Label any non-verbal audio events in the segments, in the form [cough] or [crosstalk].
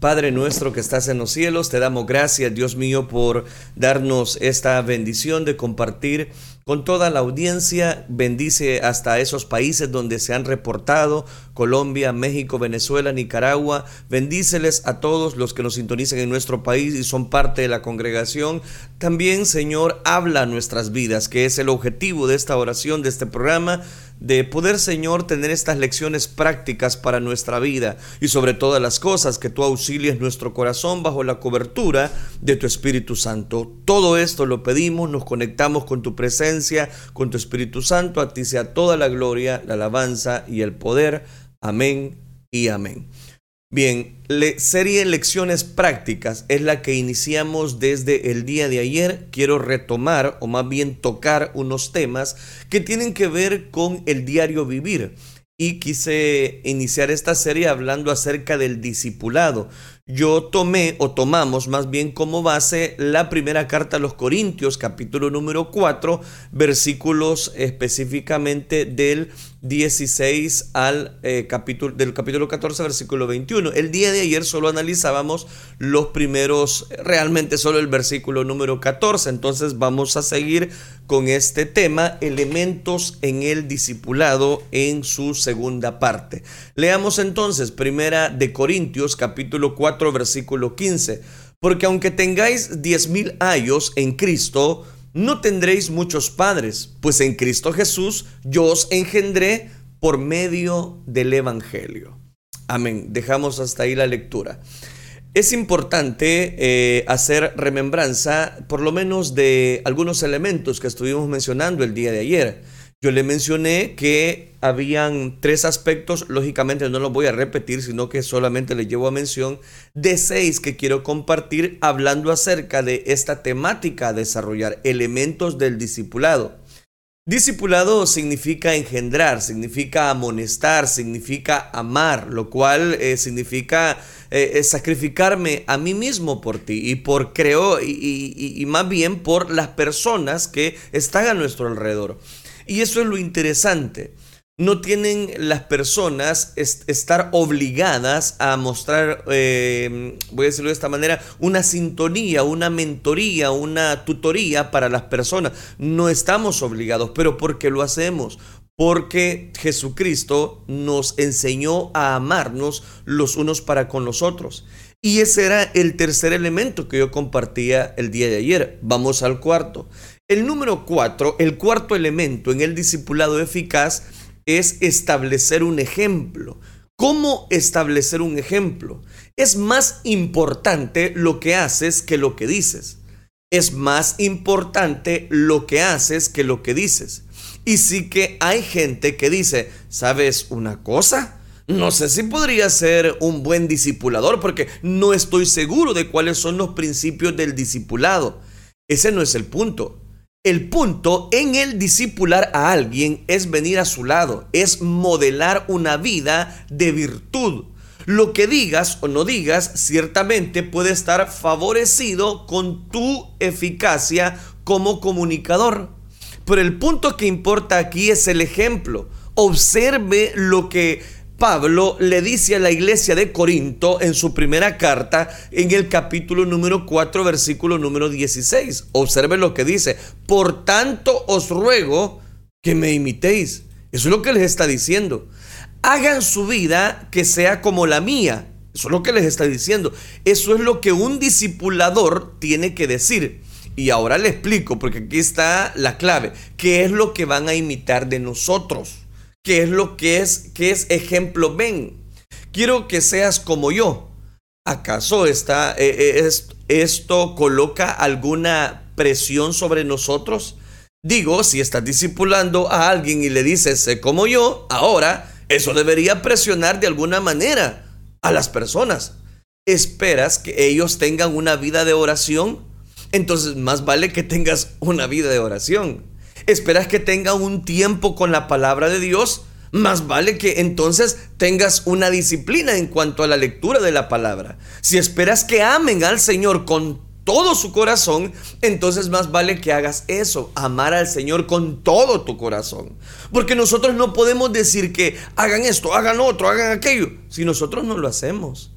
Padre nuestro que estás en los cielos, te damos gracias, Dios mío, por darnos esta bendición de compartir con toda la audiencia. Bendice hasta esos países donde se han reportado, Colombia, México, Venezuela, Nicaragua. Bendíceles a todos los que nos sintonizan en nuestro país y son parte de la congregación. También, Señor, habla nuestras vidas, que es el objetivo de esta oración, de este programa de poder, Señor, tener estas lecciones prácticas para nuestra vida y sobre todas las cosas que tú auxilies nuestro corazón bajo la cobertura de tu Espíritu Santo. Todo esto lo pedimos, nos conectamos con tu presencia, con tu Espíritu Santo, a ti sea toda la gloria, la alabanza y el poder. Amén y amén. Bien, la serie Lecciones Prácticas es la que iniciamos desde el día de ayer. Quiero retomar o más bien tocar unos temas que tienen que ver con el diario vivir. Y quise iniciar esta serie hablando acerca del discipulado yo tomé o tomamos más bien como base la primera carta a los Corintios, capítulo número 4, versículos específicamente del 16 al eh, capítulo del capítulo 14, versículo 21. El día de ayer solo analizábamos los primeros, realmente solo el versículo número 14. Entonces vamos a seguir con este tema, elementos en el discipulado en su segunda parte. Leamos entonces primera de Corintios, capítulo 4 versículo 15. Porque aunque tengáis diez mil años en Cristo, no tendréis muchos padres, pues en Cristo Jesús yo os engendré por medio del Evangelio. Amén. Dejamos hasta ahí la lectura. Es importante eh, hacer remembranza por lo menos de algunos elementos que estuvimos mencionando el día de ayer. Yo le mencioné que habían tres aspectos, lógicamente no los voy a repetir, sino que solamente le llevo a mención de seis que quiero compartir hablando acerca de esta temática desarrollar, elementos del discipulado. Discipulado significa engendrar, significa amonestar, significa amar, lo cual eh, significa eh, sacrificarme a mí mismo por ti y por creo y más bien por las personas que están a nuestro alrededor. Y eso es lo interesante. No tienen las personas estar obligadas a mostrar, eh, voy a decirlo de esta manera, una sintonía, una mentoría, una tutoría para las personas. No estamos obligados, pero ¿por qué lo hacemos? Porque Jesucristo nos enseñó a amarnos los unos para con los otros. Y ese era el tercer elemento que yo compartía el día de ayer. Vamos al cuarto. El número cuatro, el cuarto elemento en el discipulado eficaz es establecer un ejemplo. ¿Cómo establecer un ejemplo? Es más importante lo que haces que lo que dices. Es más importante lo que haces que lo que dices. Y sí que hay gente que dice, ¿sabes una cosa? No sé si podría ser un buen discipulador porque no estoy seguro de cuáles son los principios del discipulado. Ese no es el punto. El punto en el discipular a alguien es venir a su lado, es modelar una vida de virtud. Lo que digas o no digas ciertamente puede estar favorecido con tu eficacia como comunicador. Pero el punto que importa aquí es el ejemplo. Observe lo que Pablo le dice a la iglesia de Corinto en su primera carta, en el capítulo número 4, versículo número 16. Observe lo que dice. Por tanto os ruego que me imitéis. Eso es lo que les está diciendo. Hagan su vida que sea como la mía. Eso es lo que les está diciendo. Eso es lo que un discipulador tiene que decir. Y ahora le explico, porque aquí está la clave. ¿Qué es lo que van a imitar de nosotros? Qué es lo que es, qué es ejemplo ven. Quiero que seas como yo. ¿Acaso está, eh, eh, esto coloca alguna presión sobre nosotros? Digo, si estás discipulando a alguien y le dices, sé como yo, ahora eso debería presionar de alguna manera a las personas. ¿Esperas que ellos tengan una vida de oración? Entonces más vale que tengas una vida de oración esperas que tenga un tiempo con la palabra de Dios, más vale que entonces tengas una disciplina en cuanto a la lectura de la palabra. Si esperas que amen al Señor con todo su corazón, entonces más vale que hagas eso, amar al Señor con todo tu corazón. Porque nosotros no podemos decir que hagan esto, hagan otro, hagan aquello, si nosotros no lo hacemos.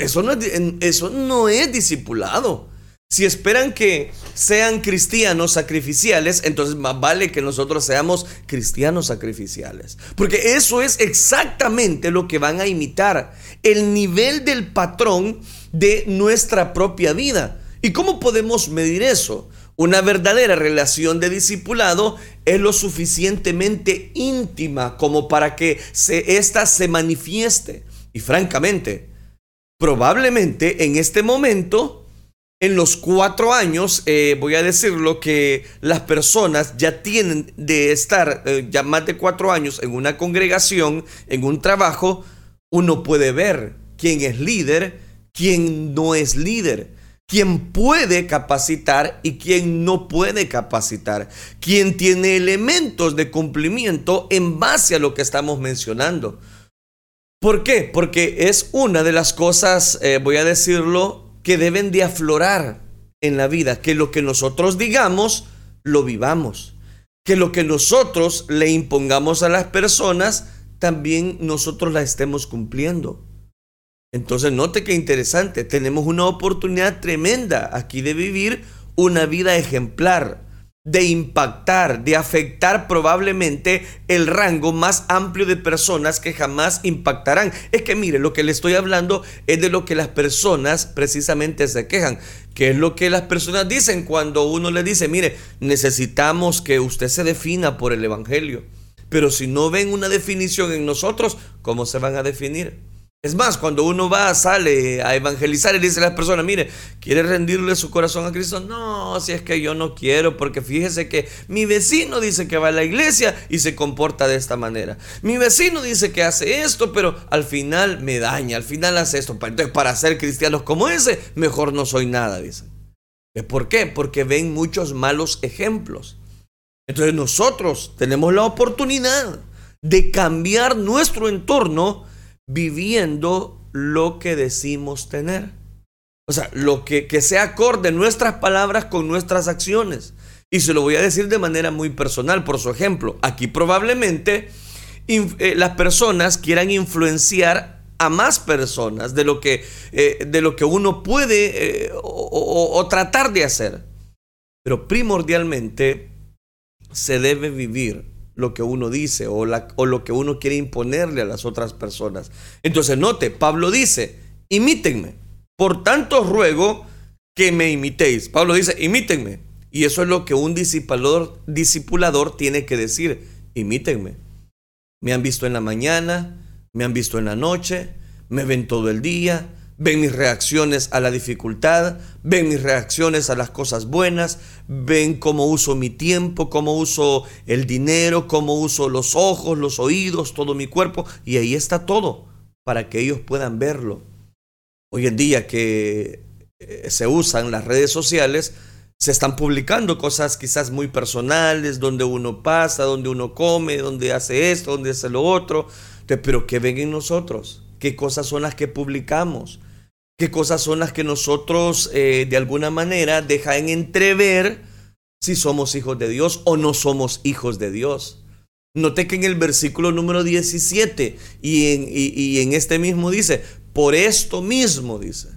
eso no es, eso no es discipulado. Si esperan que sean cristianos sacrificiales, entonces más vale que nosotros seamos cristianos sacrificiales. Porque eso es exactamente lo que van a imitar, el nivel del patrón de nuestra propia vida. ¿Y cómo podemos medir eso? Una verdadera relación de discipulado es lo suficientemente íntima como para que se, ésta se manifieste. Y francamente, probablemente en este momento en los cuatro años, eh, voy a decirlo, que las personas ya tienen de estar eh, ya más de cuatro años en una congregación, en un trabajo, uno puede ver quién es líder, quién no es líder, quién puede capacitar y quién no puede capacitar, quién tiene elementos de cumplimiento en base a lo que estamos mencionando. ¿Por qué? Porque es una de las cosas, eh, voy a decirlo, que deben de aflorar en la vida, que lo que nosotros digamos, lo vivamos, que lo que nosotros le impongamos a las personas, también nosotros la estemos cumpliendo. Entonces, note qué interesante, tenemos una oportunidad tremenda aquí de vivir una vida ejemplar de impactar, de afectar probablemente el rango más amplio de personas que jamás impactarán. Es que mire, lo que le estoy hablando es de lo que las personas precisamente se quejan, que es lo que las personas dicen cuando uno le dice, mire, necesitamos que usted se defina por el Evangelio. Pero si no ven una definición en nosotros, ¿cómo se van a definir? Es más, cuando uno va, sale a evangelizar y dice a las personas, mire, ¿quiere rendirle su corazón a Cristo? No, si es que yo no quiero, porque fíjese que mi vecino dice que va a la iglesia y se comporta de esta manera. Mi vecino dice que hace esto, pero al final me daña, al final hace esto. Entonces, para ser cristianos como ese, mejor no soy nada, dicen. ¿Por qué? Porque ven muchos malos ejemplos. Entonces nosotros tenemos la oportunidad de cambiar nuestro entorno viviendo lo que decimos tener. O sea, lo que, que sea acorde nuestras palabras con nuestras acciones. Y se lo voy a decir de manera muy personal, por su ejemplo. Aquí probablemente eh, las personas quieran influenciar a más personas de lo que, eh, de lo que uno puede eh, o tratar de hacer. Pero primordialmente se debe vivir lo que uno dice o, o lo que uno quiere imponerle a las otras personas. Entonces, note, Pablo dice, imítenme. Por tanto, ruego que me imitéis. Pablo dice, imítenme. Y eso es lo que un discipulador tiene que decir, imítenme. Me han visto en la mañana, me han visto en la noche, me ven todo el día, ven mis reacciones a la dificultad, ven mis reacciones a las cosas buenas, ven cómo uso mi tiempo, cómo uso el dinero, cómo uso los ojos, los oídos, todo mi cuerpo, y ahí está todo para que ellos puedan verlo. Hoy en día que eh, se usan las redes sociales, se están publicando cosas quizás muy personales, donde uno pasa, donde uno come, donde hace esto, donde hace lo otro, pero ¿qué ven en nosotros? ¿Qué cosas son las que publicamos? Qué cosas son las que nosotros eh, de alguna manera dejan entrever si somos hijos de Dios o no somos hijos de Dios. Note que en el versículo número 17 y en, y en este mismo dice, por esto mismo dice,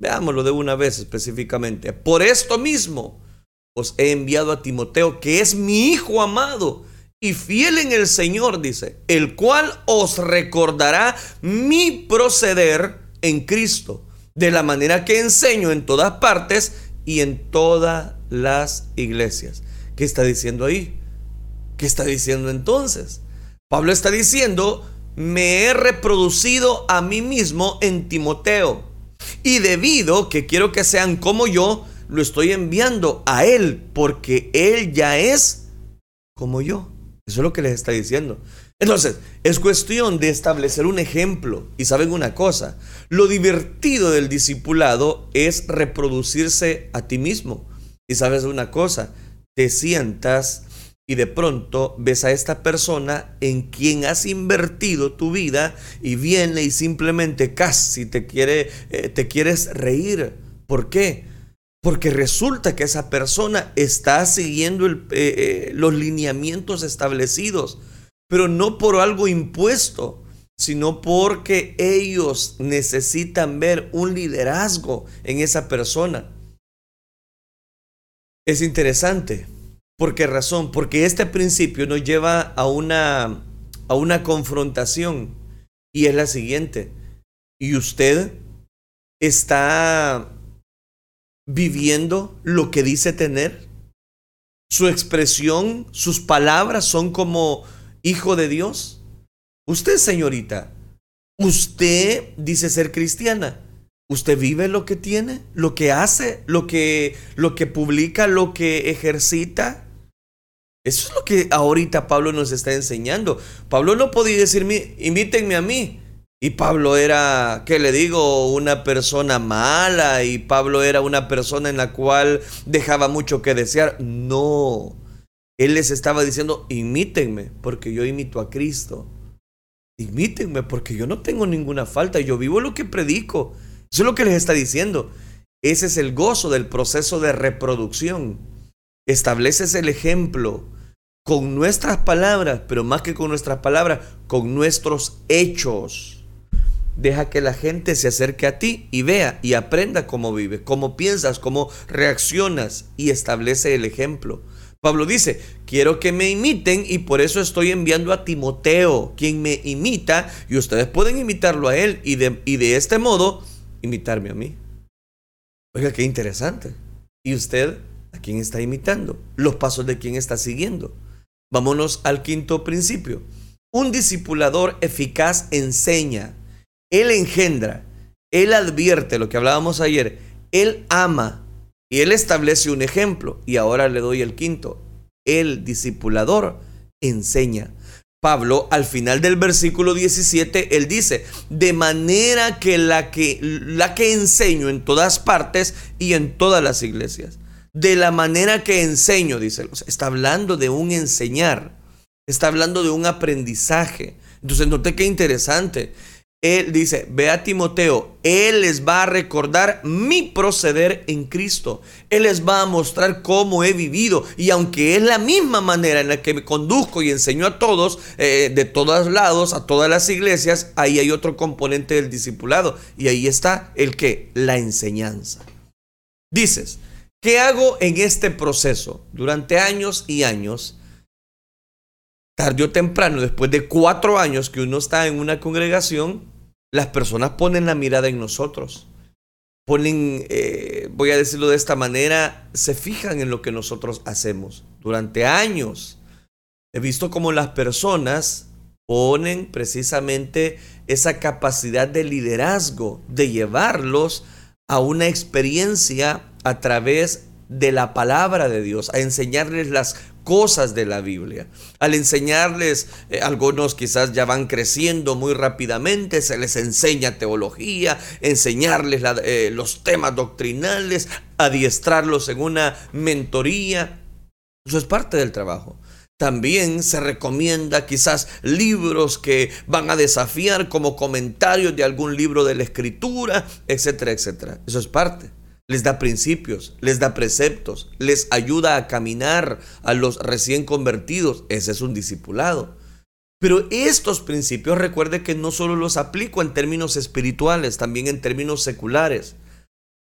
veámoslo de una vez específicamente, por esto mismo os he enviado a Timoteo, que es mi hijo amado y fiel en el Señor, dice, el cual os recordará mi proceder en Cristo, de la manera que enseño en todas partes y en todas las iglesias. ¿Qué está diciendo ahí? ¿Qué está diciendo entonces? Pablo está diciendo, me he reproducido a mí mismo en Timoteo. Y debido que quiero que sean como yo, lo estoy enviando a él, porque él ya es como yo. Eso es lo que les está diciendo. Entonces, es cuestión de establecer un ejemplo. Y saben una cosa, lo divertido del discipulado es reproducirse a ti mismo. Y sabes una cosa, te sientas y de pronto ves a esta persona en quien has invertido tu vida y viene y simplemente casi te quiere eh, te quieres reír. ¿Por qué? Porque resulta que esa persona está siguiendo eh, eh, los lineamientos establecidos pero no por algo impuesto, sino porque ellos necesitan ver un liderazgo en esa persona. Es interesante. ¿Por qué razón? Porque este principio nos lleva a una, a una confrontación y es la siguiente. ¿Y usted está viviendo lo que dice tener? ¿Su expresión, sus palabras son como hijo de Dios? Usted, señorita, usted dice ser cristiana. ¿Usted vive lo que tiene? ¿Lo que hace? ¿Lo que, lo que publica? ¿Lo que ejercita? Eso es lo que ahorita Pablo nos está enseñando. Pablo no podía decirme, invítenme a mí. Y Pablo era, ¿qué le digo? Una persona mala y Pablo era una persona en la cual dejaba mucho que desear. No. Él les estaba diciendo, imítenme, porque yo imito a Cristo. Imítenme, porque yo no tengo ninguna falta, yo vivo lo que predico. Eso es lo que les está diciendo. Ese es el gozo del proceso de reproducción. Estableces el ejemplo con nuestras palabras, pero más que con nuestras palabras, con nuestros hechos. Deja que la gente se acerque a ti y vea y aprenda cómo vive, cómo piensas, cómo reaccionas y establece el ejemplo. Pablo dice, quiero que me imiten y por eso estoy enviando a Timoteo, quien me imita, y ustedes pueden imitarlo a él y de, y de este modo imitarme a mí. Oiga, qué interesante. ¿Y usted a quién está imitando? Los pasos de quién está siguiendo. Vámonos al quinto principio. Un discipulador eficaz enseña, él engendra, él advierte lo que hablábamos ayer, él ama y él establece un ejemplo. Y ahora le doy el quinto. El discipulador enseña. Pablo, al final del versículo 17, él dice, de manera que la que, la que enseño en todas partes y en todas las iglesias. De la manera que enseño, dice, está hablando de un enseñar, está hablando de un aprendizaje. Entonces, note qué interesante. Él dice, ve a Timoteo, Él les va a recordar mi proceder en Cristo. Él les va a mostrar cómo he vivido. Y aunque es la misma manera en la que me conduzco y enseño a todos, eh, de todos lados, a todas las iglesias, ahí hay otro componente del discipulado. Y ahí está el que, la enseñanza. Dices, ¿qué hago en este proceso? Durante años y años, tarde o temprano, después de cuatro años que uno está en una congregación, las personas ponen la mirada en nosotros. Ponen, eh, voy a decirlo de esta manera, se fijan en lo que nosotros hacemos. Durante años he visto cómo las personas ponen precisamente esa capacidad de liderazgo, de llevarlos a una experiencia a través de la palabra de Dios, a enseñarles las cosas de la Biblia. Al enseñarles, eh, algunos quizás ya van creciendo muy rápidamente, se les enseña teología, enseñarles eh, los temas doctrinales, adiestrarlos en una mentoría. Eso es parte del trabajo. También se recomienda quizás libros que van a desafiar como comentarios de algún libro de la escritura, etcétera, etcétera. Eso es parte les da principios, les da preceptos, les ayuda a caminar a los recién convertidos. Ese es un discipulado. Pero estos principios recuerde que no solo los aplico en términos espirituales, también en términos seculares.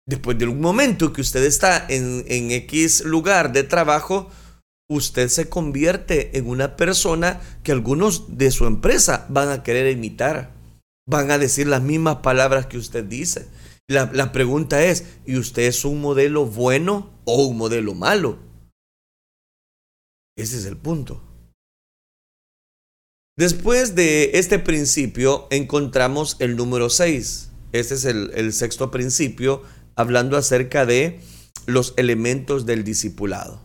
Después de un momento que usted está en, en X lugar de trabajo, usted se convierte en una persona que algunos de su empresa van a querer imitar. Van a decir las mismas palabras que usted dice la, pregunta es, ¿y usted es un modelo bueno o un modelo malo? Ese es el punto. Después de este principio encontramos el número 6. Este es el, el, sexto principio hablando acerca de los elementos del discipulado.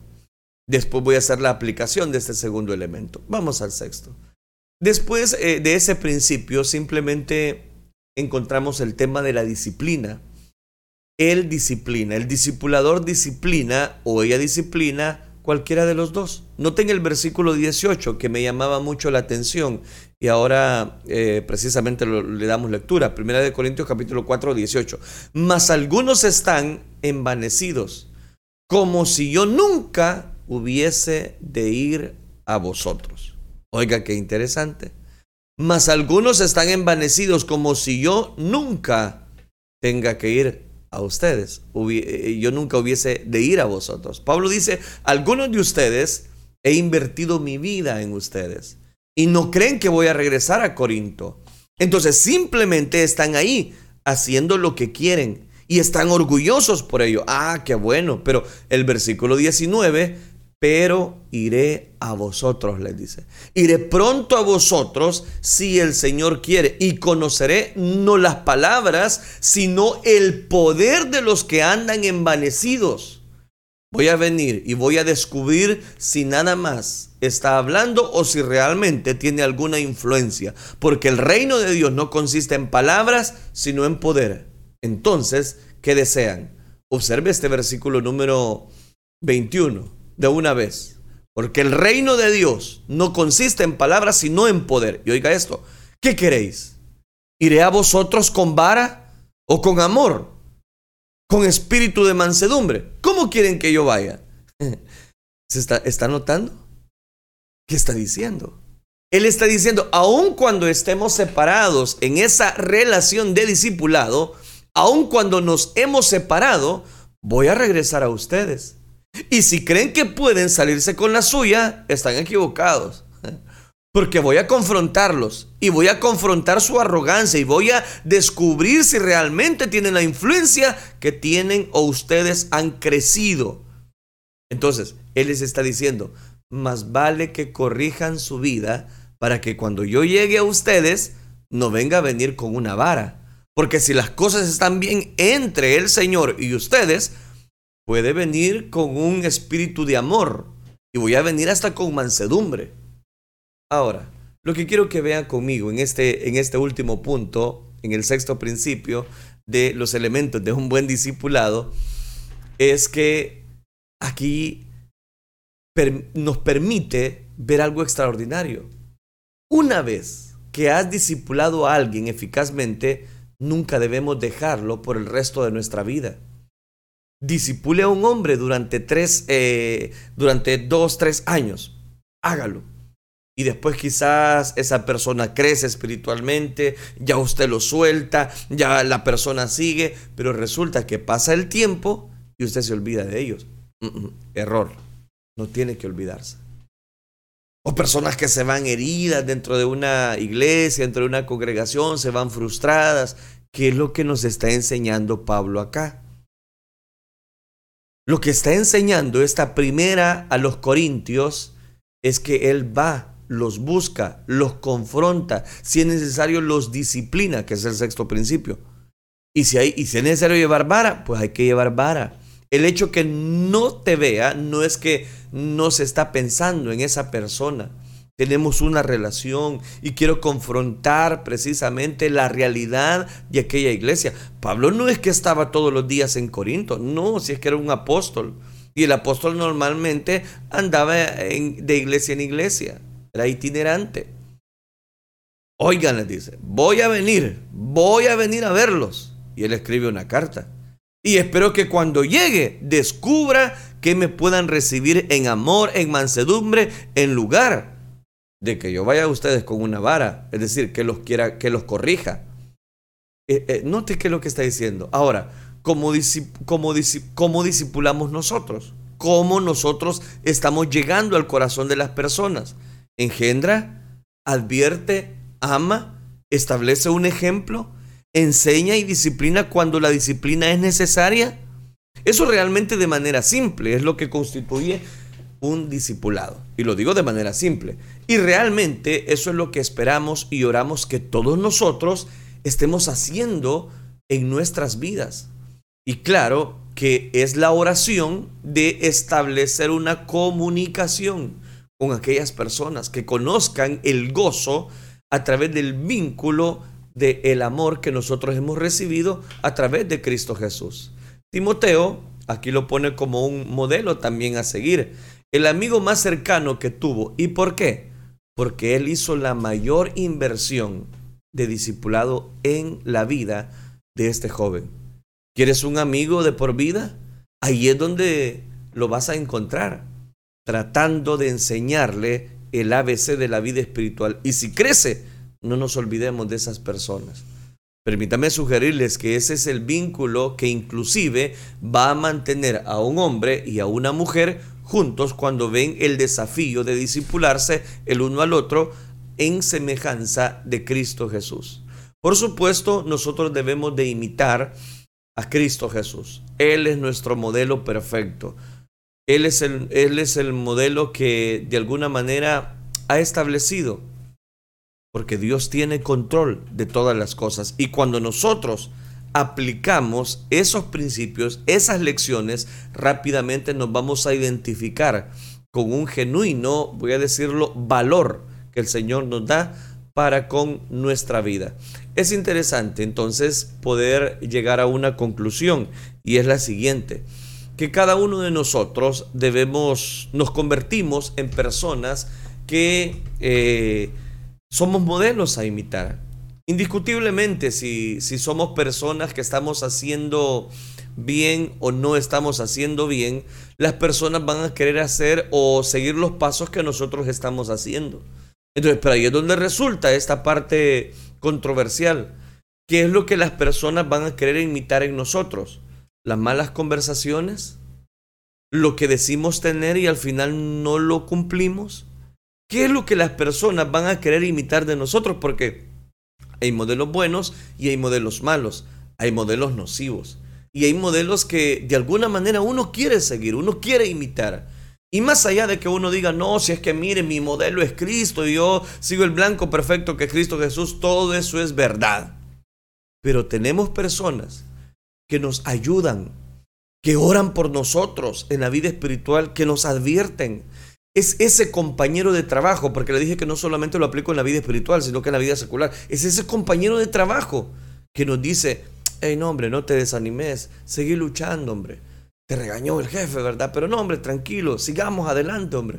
Después voy a hacer la aplicación de este segundo elemento. Vamos al sexto. Después eh, de ese principio simplemente encontramos el tema de la disciplina. Él disciplina, el discipulador disciplina o ella disciplina cualquiera de los dos. Noten el versículo 18 que me llamaba mucho la atención y ahora eh, precisamente le damos lectura. Primera de Corintios capítulo 4, 18. Mas algunos están envanecidos, como si yo nunca hubiese de ir a vosotros. Oiga, qué interesante. Mas algunos están envanecidos como si yo nunca tenga que ir a ustedes, eh, yo nunca hubiese de ir a vosotros. Pablo dice, algunos de ustedes he invertido mi vida en ustedes y no creen que voy a regresar a Corinto. Entonces simplemente están ahí haciendo lo que quieren y están orgullosos por ello. Ah, qué bueno, pero el versículo 19 pero iré a vosotros, les dice. Iré pronto a vosotros si el Señor quiere y conoceré no las palabras, sino el poder de los que andan envanecidos. Voy a venir y voy a descubrir si nada más está hablando o si realmente tiene alguna influencia, porque el reino de Dios no consiste en palabras, sino en poder. Entonces, ¿qué desean? Observe este versículo número 21 de una vez. Porque el reino de Dios no consiste en palabras, sino en poder. Y oiga esto, ¿qué queréis? ¿Iré a vosotros con vara o con amor? ¿Con espíritu de mansedumbre? ¿Cómo quieren que yo vaya? [laughs] ¿Se está, notando? ¿Qué está diciendo? Él está diciendo, aun cuando estemos separados en esa relación de discipulado, aun cuando nos hemos separado, voy a regresar a ustedes. Y si creen que pueden salirse con la suya, están equivocados. Porque voy a confrontarlos y voy a confrontar su arrogancia y voy a descubrir si realmente tienen la influencia que tienen o ustedes han crecido. Entonces, Él les está diciendo, más vale que corrijan su vida para que cuando yo llegue a ustedes, no venga a venir con una vara. Porque si las cosas están bien entre el Señor y ustedes, puede venir con un espíritu de amor y voy a venir hasta con mansedumbre. Ahora, lo que quiero que vean conmigo en este, en este último punto, en el sexto principio de los elementos de un buen discipulado, es que aquí nos permite ver algo extraordinario. Una vez que has discipulado a alguien eficazmente, nunca debemos dejarlo por el resto de nuestra vida disipule a un hombre durante tres, eh, durante dos, tres años. Hágalo. Y después quizás esa persona crece espiritualmente, ya usted lo suelta, ya la persona sigue, pero resulta que pasa el tiempo y usted se olvida de ellos. error. No tiene que olvidarse. O personas que se van heridas dentro de una iglesia, dentro de una congregación, se van frustradas. ¿Qué es lo que nos está enseñando Pablo acá? Lo que está enseñando esta primera a los corintios es que Él va, los busca, los confronta, si es necesario los disciplina, que es el sexto principio. Y si, hay, y si es necesario llevar vara, pues hay que llevar vara. El hecho que no te vea no es que no se está pensando en esa persona tenemos una relación y quiero confrontar precisamente la realidad de aquella iglesia. Pablo no es que estaba todos los días en Corinto, no, si es que era un apóstol. Y el apóstol normalmente andaba de iglesia en iglesia, era itinerante. Oigan, les dice, voy a venir, voy a venir a verlos. Y él escribe una carta. Y espero que cuando llegue descubra que me puedan recibir en amor, en mansedumbre, en lugar de que yo vaya a ustedes con una vara, es decir, que los quiera, que los corrija. Eh, eh, note qué es lo que está diciendo. Ahora, ¿cómo, cómo, ¿cómo disipulamos nosotros? ¿Cómo nosotros estamos llegando al corazón de las personas? Engendra, advierte, ama, establece un ejemplo, enseña y disciplina cuando la disciplina es necesaria. Eso realmente de manera simple es lo que constituye un discipulado. Y lo digo de manera simple. Y realmente eso es lo que esperamos y oramos que todos nosotros estemos haciendo en nuestras vidas. Y claro que es la oración de establecer una comunicación con aquellas personas que conozcan el gozo a través del vínculo del el amor que nosotros hemos recibido a través de Cristo Jesús. Timoteo aquí lo pone como un modelo también a seguir el amigo más cercano que tuvo. ¿Y por qué? Porque él hizo la mayor inversión de discipulado en la vida de este joven. ¿Quieres un amigo de por vida? Ahí es donde lo vas a encontrar, tratando de enseñarle el ABC de la vida espiritual. Y si crece, no nos olvidemos de esas personas. Permítame sugerirles que ese es el vínculo que inclusive va a mantener a un hombre y a una mujer juntos cuando ven el desafío de discipularse el uno al otro en semejanza de Cristo Jesús. Por supuesto, nosotros debemos de imitar a Cristo Jesús. Él es nuestro modelo perfecto. Él es el, él es el modelo que de alguna manera ha establecido. Porque Dios tiene control de todas las cosas. Y cuando nosotros aplicamos esos principios, esas lecciones, rápidamente nos vamos a identificar con un genuino, voy a decirlo, valor que el Señor nos da para con nuestra vida. Es interesante entonces poder llegar a una conclusión y es la siguiente, que cada uno de nosotros debemos, nos convertimos en personas que eh, somos modelos a imitar. Indiscutiblemente, si, si somos personas que estamos haciendo bien o no estamos haciendo bien, las personas van a querer hacer o seguir los pasos que nosotros estamos haciendo. Entonces, pero ahí es donde resulta esta parte controversial. ¿Qué es lo que las personas van a querer imitar en nosotros? ¿Las malas conversaciones? ¿Lo que decimos tener y al final no lo cumplimos? ¿Qué es lo que las personas van a querer imitar de nosotros? Porque hay modelos buenos y hay modelos malos, hay modelos nocivos y hay modelos que de alguna manera uno quiere seguir, uno quiere imitar. Y más allá de que uno diga, no, si es que mire, mi modelo es Cristo y yo sigo el blanco perfecto que es Cristo Jesús, todo eso es verdad. Pero tenemos personas que nos ayudan, que oran por nosotros en la vida espiritual, que nos advierten. Es ese compañero de trabajo, porque le dije que no solamente lo aplico en la vida espiritual, sino que en la vida secular. Es ese compañero de trabajo que nos dice, hey, no, hombre, no te desanimes, seguí luchando, hombre. Te regañó el jefe, ¿verdad? Pero no, hombre, tranquilo, sigamos adelante, hombre.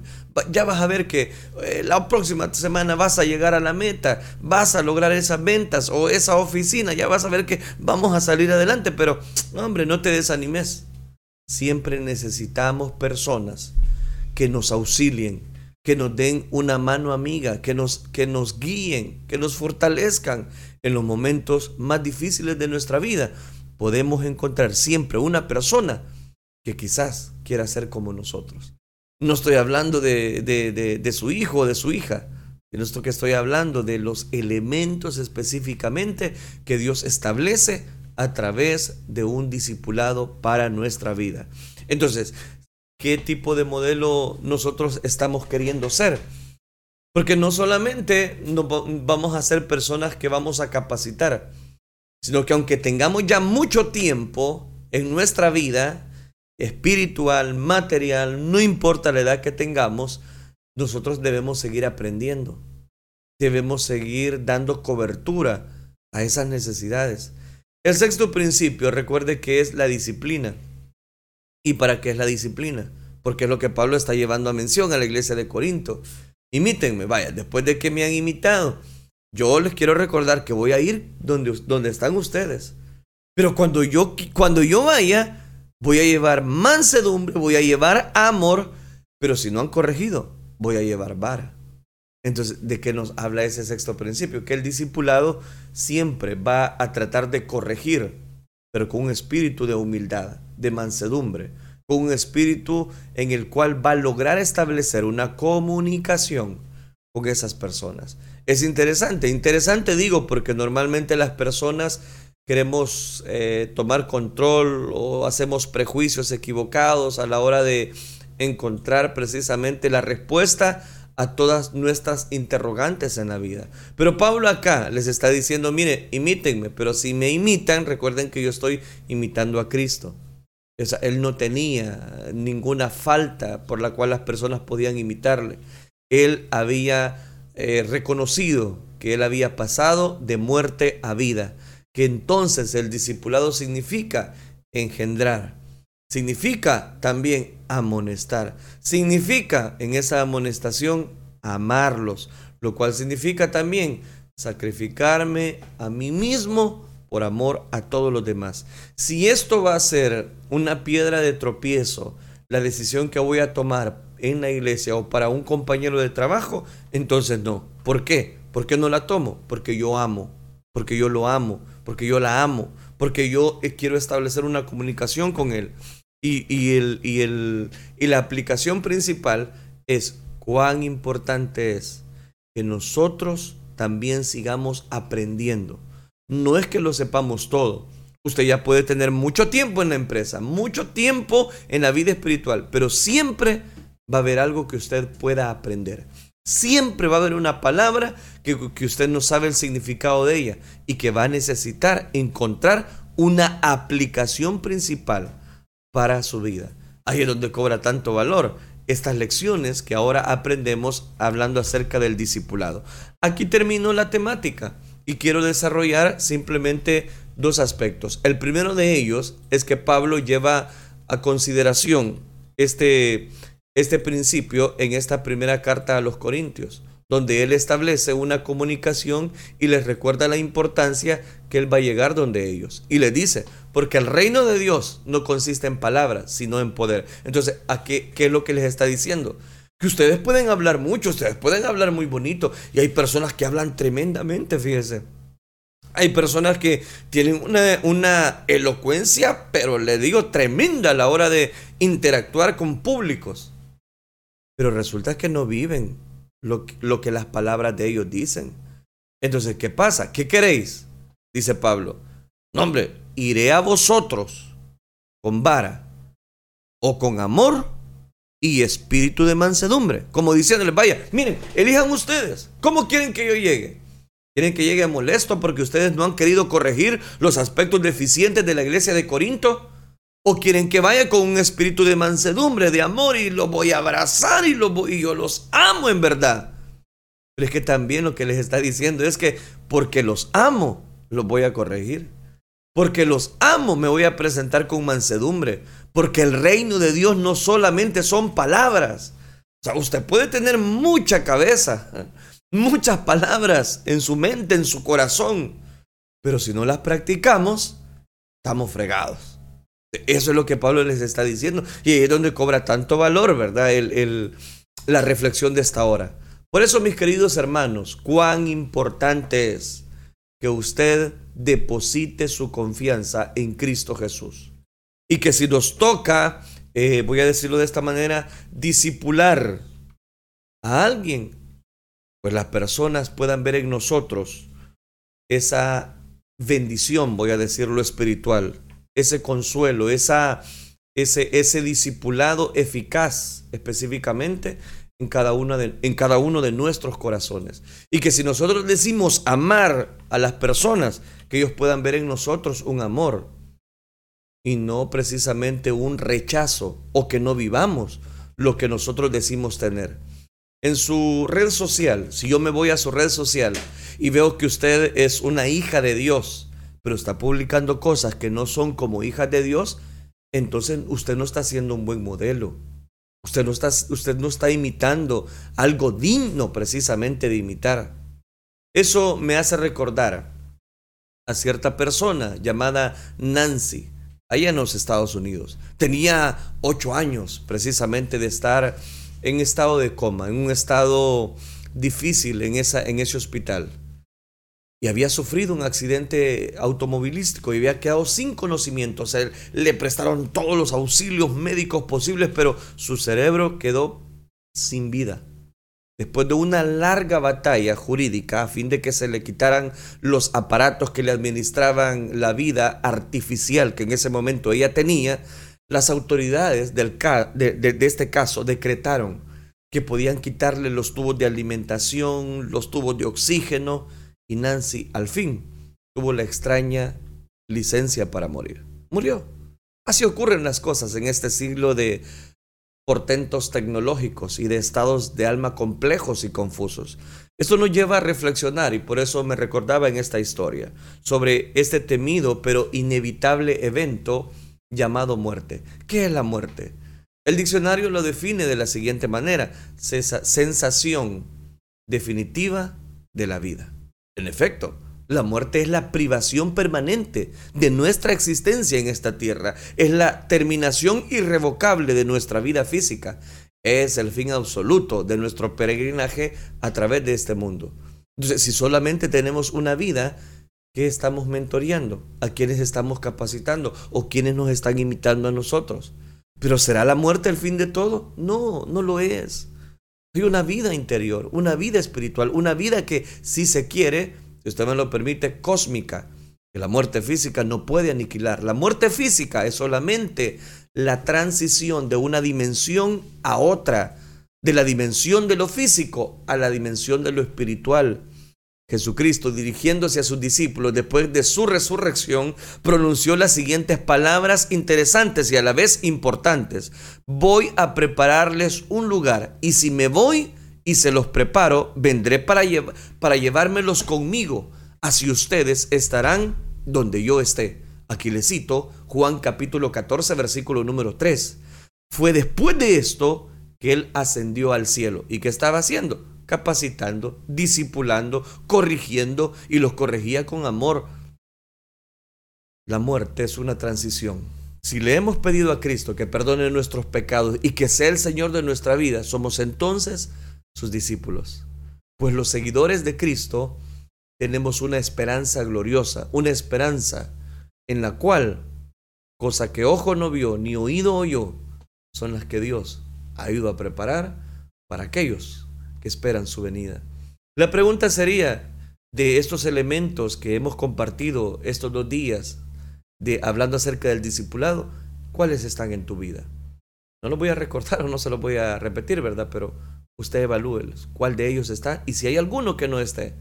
Ya vas a ver que eh, la próxima semana vas a llegar a la meta, vas a lograr esas ventas o esa oficina, ya vas a ver que vamos a salir adelante, pero, hombre, no te desanimes. Siempre necesitamos personas que nos auxilien, que nos den una mano amiga, que nos, que nos guíen, que nos fortalezcan en los momentos más difíciles de nuestra vida. Podemos encontrar siempre una persona que quizás quiera ser como nosotros. No estoy hablando de, de, su hijo o de su hija, sino esto que estoy hablando de los elementos específicamente que Dios establece a través de un discipulado para nuestra vida. Entonces, ¿qué tipo de modelo nosotros estamos queriendo ser? Porque no solamente vamos a ser personas que vamos a capacitar, sino que aunque tengamos ya mucho tiempo en nuestra vida, espiritual, material, no importa la edad que tengamos, nosotros debemos seguir aprendiendo. Debemos seguir dando cobertura a esas necesidades. El sexto principio, recuerde que es la disciplina. ¿Y para qué es la disciplina? Porque es lo que Pablo está llevando a mención a la iglesia de Corinto. Imítenme, vaya, después de que me han imitado, yo les quiero recordar que voy a ir donde, donde están ustedes. Pero cuando yo, cuando yo vaya, voy a llevar mansedumbre, voy a llevar amor, pero si no han corregido, voy a llevar vara. Entonces, ¿de qué nos habla ese sexto principio? Que el discipulado siempre va a tratar de corregir, pero con un espíritu de humildad, de mansedumbre, con un espíritu en el cual va a lograr establecer una comunicación con esas personas. Es interesante, interesante digo, porque normalmente las personas queremos eh, tomar control o hacemos prejuicios equivocados a la hora de encontrar precisamente la respuesta a todas nuestras interrogantes en la vida. Pero Pablo acá les está diciendo, mire, imítenme, pero si me imitan, recuerden que yo estoy imitando a Cristo. Él no tenía ninguna falta por la cual las personas podían imitarle. Él había eh, reconocido que él había pasado de muerte a vida que entonces el discipulado significa engendrar, significa también amonestar, significa en esa amonestación amarlos, lo cual significa también sacrificarme a mí mismo por amor a todos los demás. Si esto va a ser una piedra de tropiezo, la decisión que voy a tomar en la iglesia o para un compañero de trabajo, entonces no. ¿Por qué? ¿Por qué no la tomo? Porque yo amo, porque yo lo amo, porque yo la amo, porque yo eh, quiero establecer una comunicación con Él. Y, el, y, el, y la aplicación principal es cuán importante es que nosotros también sigamos aprendiendo. No es que lo sepamos todo. Usted ya puede tener mucho tiempo en la empresa, mucho tiempo en la vida espiritual, pero siempre va a haber algo que usted pueda aprender. Siempre va a haber una palabra que, que, usted no sabe el significado de ella y que va a necesitar encontrar una aplicación principal para su vida. Ahí es donde cobra tanto valor estas lecciones que ahora aprendemos hablando acerca del discipulado. Aquí termino la temática y quiero desarrollar simplemente dos aspectos. El primero de ellos es que Pablo lleva a consideración este, este principio en esta primera carta a los Corintios donde Él establece una comunicación y les recuerda la importancia que Él va a llegar donde ellos. Y les dice, porque el reino de Dios no consiste en palabras, sino en poder. Entonces, ¿a qué es lo que les está diciendo? Que ustedes pueden hablar mucho, ustedes pueden hablar muy bonito, y hay personas que hablan tremendamente, fíjese. Hay personas que tienen una, una elocuencia, pero le digo tremenda a la hora de interactuar con públicos. Pero resulta que no viven lo, que las palabras de ellos dicen. Entonces, ¿qué pasa? ¿Qué queréis? Dice Pablo. No, hombre, iré a vosotros con vara o con amor y espíritu de mansedumbre. Como diciéndoles, vaya, miren, elijan ustedes. ¿Cómo quieren que yo llegue? ¿Quieren que llegue molesto porque ustedes no han querido corregir los aspectos deficientes de la iglesia de Corinto? ¿O quieren que vaya con un espíritu de mansedumbre, de amor y los voy a abrazar y, y yo los amo en verdad? Pero es que también lo que les está diciendo es que porque los amo, los voy a corregir. Porque los amo, me voy a presentar con mansedumbre. Porque el reino de Dios no solamente son palabras. O sea, usted puede tener mucha cabeza, [laughs] muchas palabras en su mente, en su corazón. Pero si no las practicamos, estamos fregados. Eso es lo que Pablo les está diciendo. Y ahí es donde cobra tanto valor, ¿verdad? El, la reflexión de esta hora. Por eso, mis queridos hermanos, cuán importante es que usted deposite su confianza en Cristo Jesús. Y que si nos toca, eh, voy a decirlo de esta manera, disipular a alguien, pues las personas puedan ver en nosotros esa bendición, voy a decirlo espiritual, ese consuelo, esa, ese, ese discipulado eficaz específicamente en cada, de, en cada uno de nuestros corazones. Y que si nosotros decimos amar a las personas, que ellos puedan ver en nosotros un amor y no precisamente un rechazo o que no vivamos lo que nosotros decimos tener. En su red social, si yo me voy a su red social y veo que usted es una hija de Dios, pero está publicando cosas que no son como hijas de Dios, entonces usted no está siendo un buen modelo. Usted no está, usted no está imitando algo digno precisamente de imitar. Eso me hace recordar a cierta persona llamada Nancy, allá en los Estados Unidos. Tenía ocho años precisamente de estar en estado de coma, en un estado difícil en, esa, en ese hospital y había sufrido un accidente automovilístico y había quedado sin conocimiento. O sea, le prestaron todos los auxilios médicos posibles, pero su cerebro quedó sin vida. Después de una larga batalla jurídica a fin de que se le quitaran los aparatos que le administraban la vida artificial que en ese momento ella tenía, las autoridades de este caso decretaron que podían quitarle los tubos de alimentación, los tubos de oxígeno, y Nancy al fin tuvo la extraña licencia para morir. Murió. Así ocurren las cosas en este siglo de portentos tecnológicos y de estados de alma complejos y confusos. Esto nos lleva a reflexionar y por eso me recordaba en esta historia sobre este temido pero inevitable evento llamado muerte. ¿Qué es la muerte? El diccionario lo define de la siguiente manera, sensación definitiva de la vida. En efecto, la muerte es la privación permanente de nuestra existencia en esta tierra, es la terminación irrevocable de nuestra vida física, es el fin absoluto de nuestro peregrinaje a través de este mundo. Entonces, si solamente tenemos una vida, ¿qué estamos mentoreando? ¿A quiénes estamos capacitando? ¿O quiénes nos están imitando a nosotros? ¿Pero será la muerte el fin de todo? No, no lo es. Hay una vida interior, una vida espiritual, una vida que, si se quiere, si usted me lo permite, cósmica, que la muerte física no puede aniquilar. La muerte física es solamente la transición de una dimensión a otra, de la dimensión de lo físico a la dimensión de lo espiritual. Jesucristo, dirigiéndose a sus discípulos después de su resurrección, pronunció las siguientes palabras interesantes y a la vez importantes. Voy a prepararles un lugar y si me voy y se los preparo, vendré para, para llevármelos conmigo. Así ustedes estarán donde yo esté. Aquí les cito Juan capítulo 14, versículo número 3. Fue después de esto que él ascendió al cielo. ¿Y qué estaba haciendo? capacitando, discipulando, corrigiendo y los corregía con amor. La muerte es una transición. Si le hemos pedido a Cristo que perdone nuestros pecados y que sea el Señor de nuestra vida, somos entonces sus discípulos. Pues los seguidores de Cristo tenemos una esperanza gloriosa, una esperanza en la cual, cosa que ojo no vio ni oído oyó, son las que Dios ha ido a preparar para aquellos que esperan su venida. La pregunta sería, de estos elementos que hemos compartido estos dos días, de hablando acerca del discipulado, ¿cuáles están en tu vida? No los voy a recordar o no se los voy a repetir, ¿verdad? Pero usted evalúelos, cuál de ellos está y si hay alguno que no esté,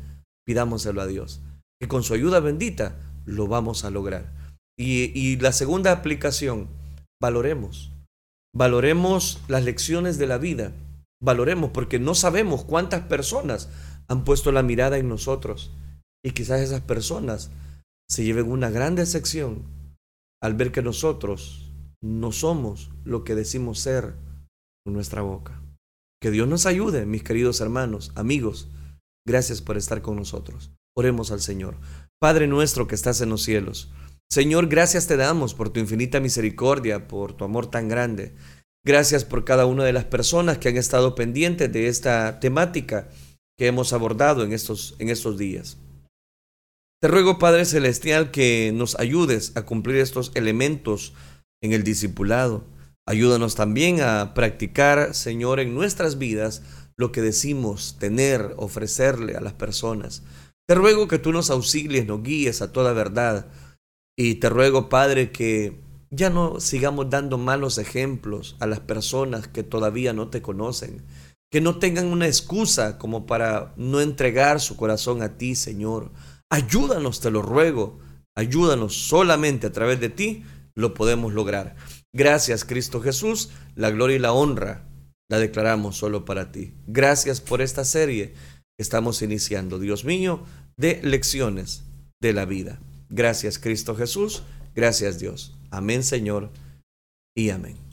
pidámoselo a Dios, que con su ayuda bendita lo vamos a lograr. Y, y la segunda aplicación, valoremos, valoremos las lecciones de la vida valoremos, porque no sabemos cuántas personas han puesto la mirada en nosotros. Y quizás esas personas se lleven una gran decepción al ver que nosotros no somos lo que decimos ser con nuestra boca. Que Dios nos ayude, mis queridos hermanos, amigos. Gracias por estar con nosotros. Oremos al Señor. Padre nuestro que estás en los cielos. Señor, gracias te damos por tu infinita misericordia, por tu amor tan grande. Gracias por cada una de las personas que han estado pendientes de esta temática que hemos abordado en estos, en estos días. Te ruego, Padre Celestial, que nos ayudes a cumplir estos elementos en el discipulado. Ayúdanos también a practicar, Señor, en nuestras vidas lo que decimos tener, ofrecerle a las personas. Te ruego que tú nos auxilies, nos guíes a toda verdad. Y te ruego, Padre, que ya no sigamos dando malos ejemplos a las personas que todavía no te conocen, que no tengan una excusa como para no entregar su corazón a ti, Señor. Ayúdanos, te lo ruego, ayúdanos solamente a través de ti lo podemos lograr. Gracias, Cristo Jesús, la gloria y la honra la declaramos solo para ti. Gracias por esta serie que estamos iniciando, Dios mío, de lecciones de la vida. Gracias, Cristo Jesús. Gracias, Dios. Amén, Señor, y amén.